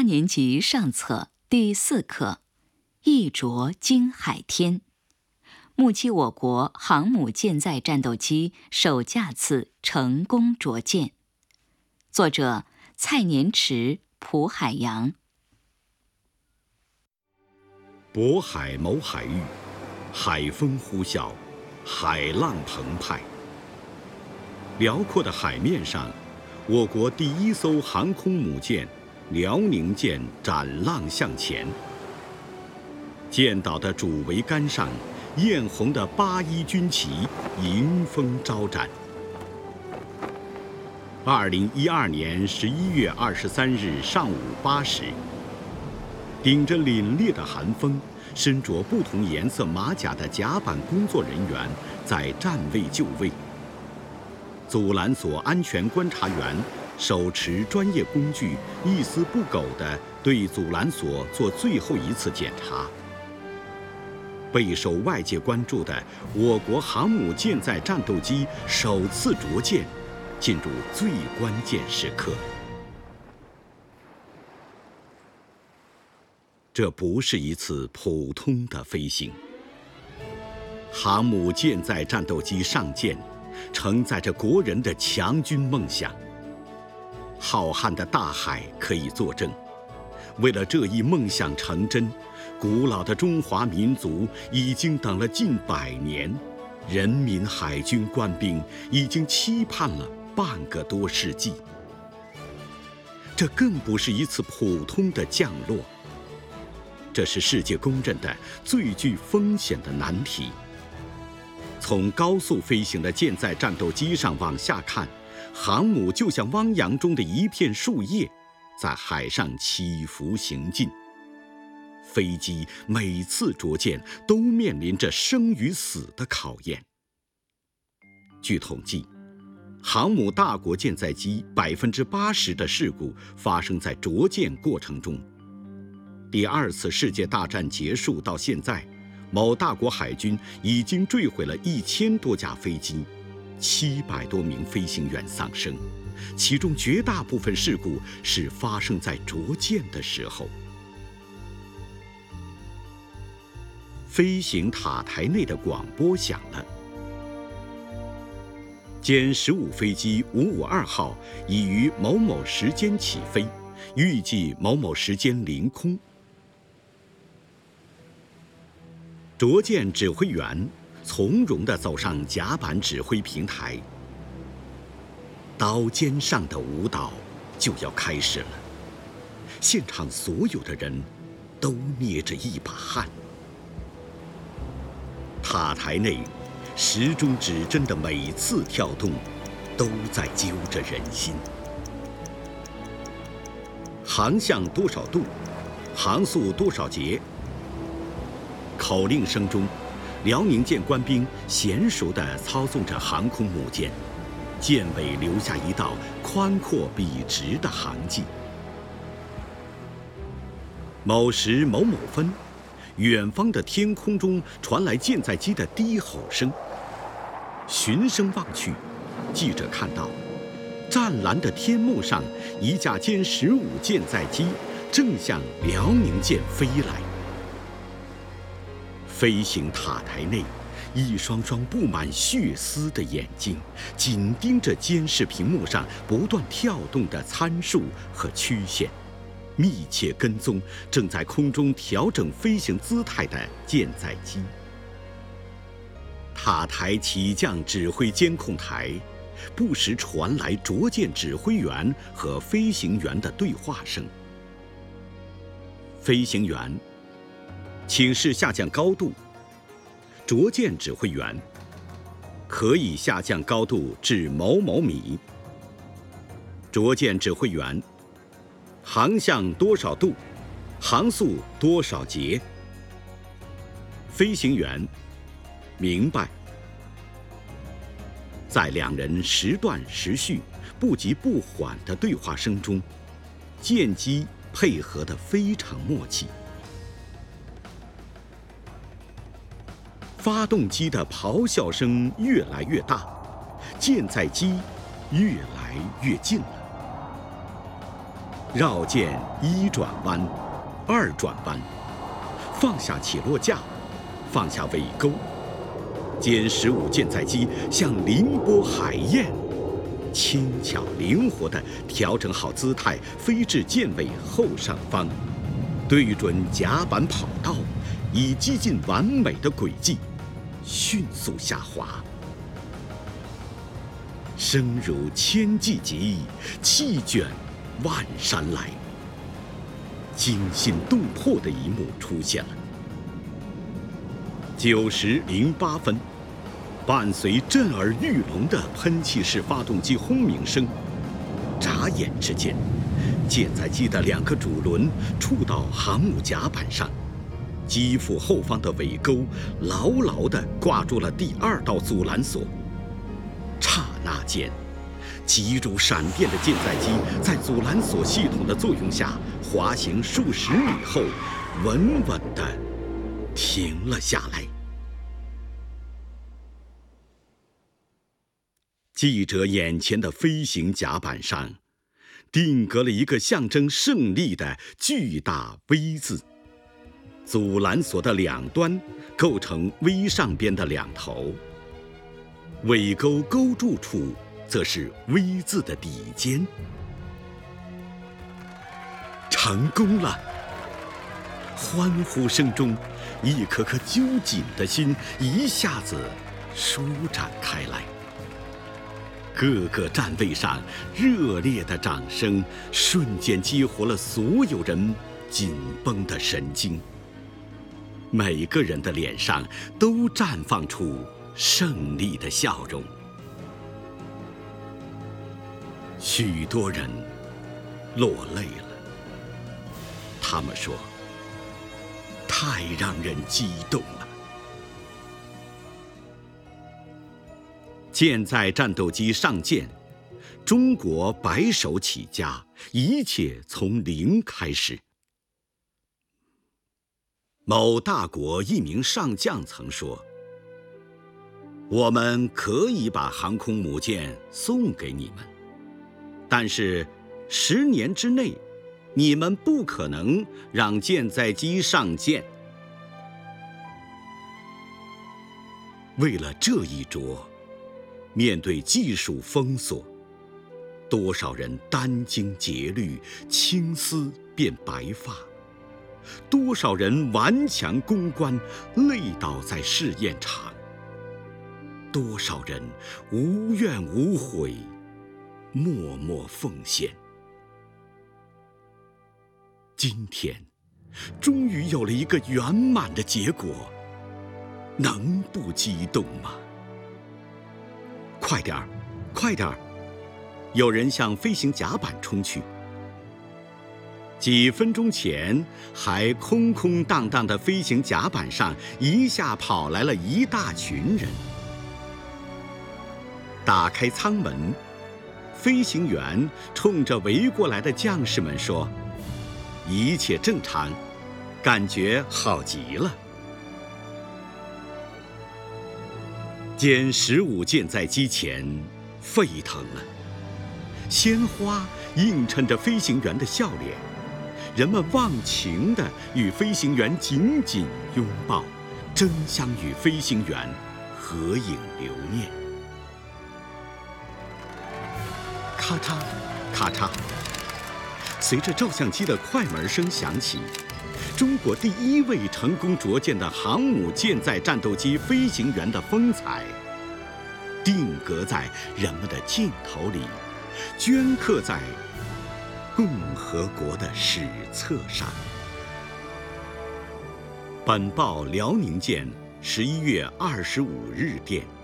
八年级上册第四课《一着惊海天》，目击我国航母舰载战斗机首架次成功着舰。作者：蔡年池、蒲海洋。渤海某海域，海风呼啸，海浪澎湃。辽阔的海面上，我国第一艘航空母舰。辽宁舰展浪向前，舰岛的主桅杆上，艳红的八一军旗迎风招展。二零一二年十一月二十三日上午八时，顶着凛冽的寒风，身着不同颜色马甲的甲板工作人员在站位就位，阻拦所安全观察员。手持专业工具，一丝不苟地对阻拦索做最后一次检查。备受外界关注的我国航母舰载战斗机首次着舰，进入最关键时刻。这不是一次普通的飞行。航母舰载战斗机上舰，承载着国人的强军梦想。浩瀚的大海可以作证，为了这一梦想成真，古老的中华民族已经等了近百年，人民海军官兵已经期盼了半个多世纪。这更不是一次普通的降落，这是世界公认的最具风险的难题。从高速飞行的舰载战斗机上往下看。航母就像汪洋中的一片树叶，在海上起伏行进。飞机每次着舰都面临着生与死的考验。据统计，航母大国舰载机百分之八十的事故发生在着舰过程中。第二次世界大战结束到现在，某大国海军已经坠毁了一千多架飞机。七百多名飞行员丧生，其中绝大部分事故是发生在着舰的时候。飞行塔台内的广播响了：歼十五飞机五五二号已于某某时间起飞，预计某某时间临空。着舰指挥员。从容地走上甲板指挥平台，刀尖上的舞蹈就要开始了。现场所有的人都捏着一把汗。塔台内，时钟指针的每次跳动，都在揪着人心。航向多少度？航速多少节？口令声中。辽宁舰官兵娴熟地操纵着航空母舰，舰尾留下一道宽阔笔直的航迹。某时某某分，远方的天空中传来舰载机的低吼声。循声望去，记者看到，湛蓝的天幕上，一架歼十五舰载机正向辽宁舰飞来。飞行塔台内，一双双布满血丝的眼睛紧盯着监视屏幕上不断跳动的参数和曲线，密切跟踪正在空中调整飞行姿态的舰载机。塔台起降指挥监控台，不时传来着舰指挥员和飞行员的对话声。飞行员。请示下降高度。着舰指挥员可以下降高度至某某米。着舰指挥员，航向多少度？航速多少节？飞行员，明白。在两人时断时续、不急不缓的对话声中，舰机配合得非常默契。发动机的咆哮声越来越大，舰载机越来越近了。绕舰一转弯，二转弯，放下起落架，放下尾钩，歼十五舰载机像凌波海燕，轻巧灵活地调整好姿态，飞至舰尾后上方，对准甲板跑道，以接近完美的轨迹，迅速下滑。声如千骑疾，气卷。万山来，惊心动魄的一幕出现了。九时零八分，伴随震耳欲聋的喷气式发动机轰鸣声，眨眼之间，舰载机的两个主轮触到航母甲板上，机腹后方的尾钩牢牢地挂住了第二道阻拦索。刹那间。急如闪电的舰载机在阻拦索系统的作用下滑行数十米后，稳稳地停了下来。记者眼前的飞行甲板上，定格了一个象征胜利的巨大 V 字。阻拦索的两端构成 V 上边的两头，尾钩勾住处。则是 V 字的底尖，成功了！欢呼声中，一颗颗揪紧的心一下子舒展开来。各个站位上热烈的掌声，瞬间激活了所有人紧绷的神经。每个人的脸上都绽放出胜利的笑容。许多人落泪了。他们说：“太让人激动了。”舰载战斗机上舰，中国白手起家，一切从零开始。某大国一名上将曾说：“我们可以把航空母舰送给你们。”但是，十年之内，你们不可能让舰载机上舰。为了这一着，面对技术封锁，多少人殚精竭虑，青丝变白发；多少人顽强攻关，累倒在试验场；多少人无怨无悔。默默奉献。今天，终于有了一个圆满的结果，能不激动吗？快点儿，快点儿！有人向飞行甲板冲去。几分钟前还空空荡荡的飞行甲板上，一下跑来了一大群人。打开舱门。飞行员冲着围过来的将士们说：“一切正常，感觉好极了。”歼十五舰载机前沸腾了，鲜花映衬着飞行员的笑脸，人们忘情地与飞行员紧紧拥抱，争相与飞行员合影留念。咔嚓，咔嚓。随着照相机的快门声响起，中国第一位成功着舰的航母舰载战斗机飞行员的风采，定格在人们的镜头里，镌刻在共和国的史册上。本报辽宁舰十一月二十五日电。